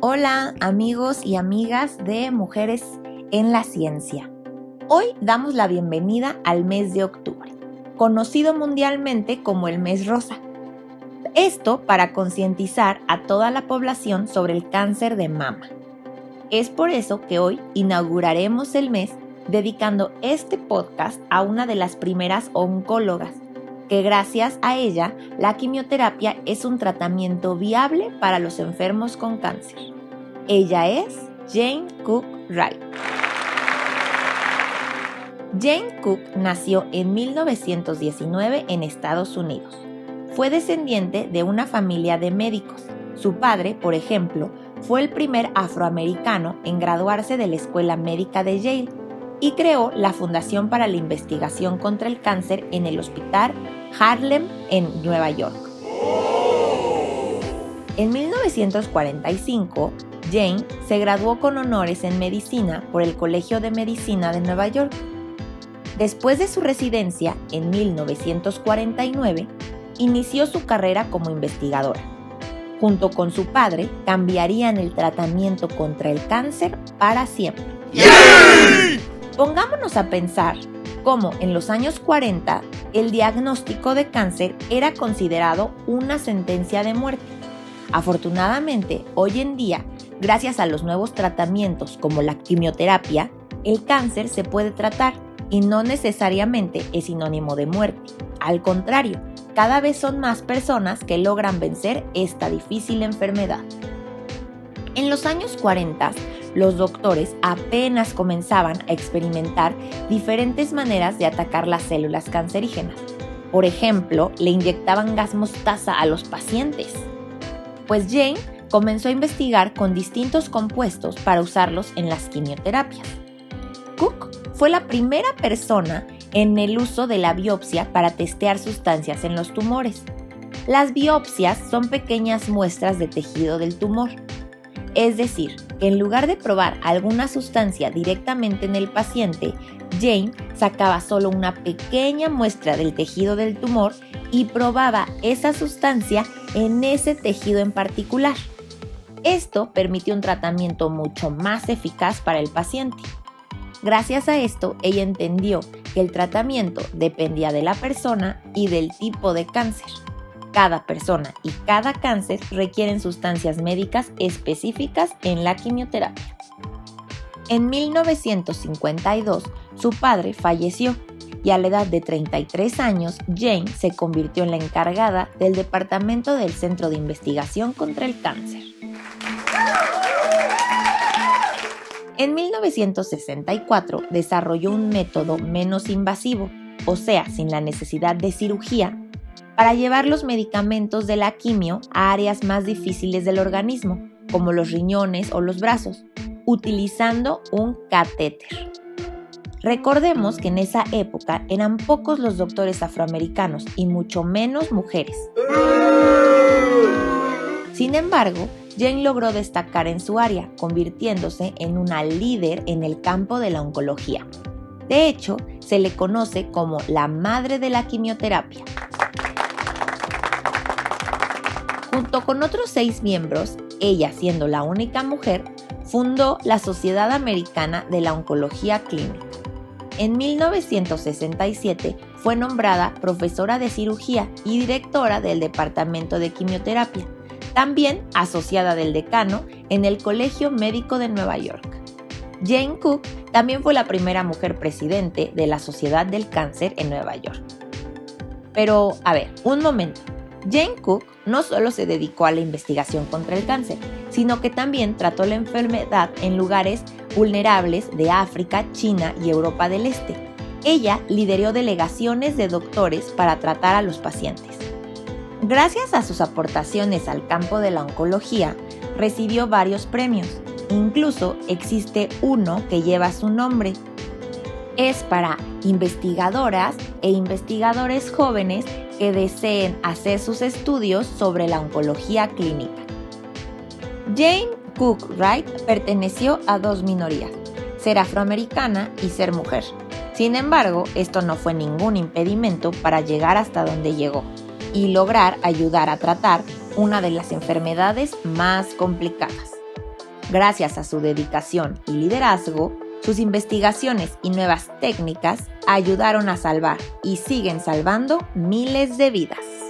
Hola amigos y amigas de Mujeres en la Ciencia. Hoy damos la bienvenida al mes de octubre, conocido mundialmente como el mes rosa. Esto para concientizar a toda la población sobre el cáncer de mama. Es por eso que hoy inauguraremos el mes dedicando este podcast a una de las primeras oncólogas, que gracias a ella la quimioterapia es un tratamiento viable para los enfermos con cáncer. Ella es Jane Cook Wright. Jane Cook nació en 1919 en Estados Unidos. Fue descendiente de una familia de médicos. Su padre, por ejemplo, fue el primer afroamericano en graduarse de la Escuela Médica de Yale y creó la Fundación para la Investigación contra el Cáncer en el Hospital Harlem en Nueva York. En 1945, Jane se graduó con honores en medicina por el Colegio de Medicina de Nueva York. Después de su residencia, en 1949, inició su carrera como investigadora. Junto con su padre, cambiarían el tratamiento contra el cáncer para siempre. Pongámonos a pensar cómo en los años 40 el diagnóstico de cáncer era considerado una sentencia de muerte. Afortunadamente, hoy en día, gracias a los nuevos tratamientos como la quimioterapia, el cáncer se puede tratar y no necesariamente es sinónimo de muerte. Al contrario, cada vez son más personas que logran vencer esta difícil enfermedad. En los años 40, los doctores apenas comenzaban a experimentar diferentes maneras de atacar las células cancerígenas. Por ejemplo, le inyectaban gas mostaza a los pacientes. Pues Jane comenzó a investigar con distintos compuestos para usarlos en las quimioterapias. Cook fue la primera persona en el uso de la biopsia para testear sustancias en los tumores. Las biopsias son pequeñas muestras de tejido del tumor es decir, que en lugar de probar alguna sustancia directamente en el paciente, Jane sacaba solo una pequeña muestra del tejido del tumor y probaba esa sustancia en ese tejido en particular. Esto permitió un tratamiento mucho más eficaz para el paciente. Gracias a esto, ella entendió que el tratamiento dependía de la persona y del tipo de cáncer. Cada persona y cada cáncer requieren sustancias médicas específicas en la quimioterapia. En 1952, su padre falleció y a la edad de 33 años, Jane se convirtió en la encargada del Departamento del Centro de Investigación contra el Cáncer. En 1964 desarrolló un método menos invasivo, o sea, sin la necesidad de cirugía, para llevar los medicamentos de la quimio a áreas más difíciles del organismo, como los riñones o los brazos, utilizando un catéter. Recordemos que en esa época eran pocos los doctores afroamericanos y mucho menos mujeres. Sin embargo, Jane logró destacar en su área, convirtiéndose en una líder en el campo de la oncología. De hecho, se le conoce como la madre de la quimioterapia. Junto con otros seis miembros, ella siendo la única mujer, fundó la Sociedad Americana de la Oncología Clínica. En 1967 fue nombrada profesora de cirugía y directora del Departamento de Quimioterapia, también asociada del decano en el Colegio Médico de Nueva York. Jane Cook también fue la primera mujer presidente de la Sociedad del Cáncer en Nueva York. Pero, a ver, un momento. Jane Cook no solo se dedicó a la investigación contra el cáncer, sino que también trató la enfermedad en lugares vulnerables de África, China y Europa del Este. Ella lideró delegaciones de doctores para tratar a los pacientes. Gracias a sus aportaciones al campo de la oncología, recibió varios premios. Incluso existe uno que lleva su nombre. Es para investigadoras e investigadores jóvenes que deseen hacer sus estudios sobre la oncología clínica. Jane Cook Wright perteneció a dos minorías, ser afroamericana y ser mujer. Sin embargo, esto no fue ningún impedimento para llegar hasta donde llegó y lograr ayudar a tratar una de las enfermedades más complicadas. Gracias a su dedicación y liderazgo, sus investigaciones y nuevas técnicas ayudaron a salvar y siguen salvando miles de vidas.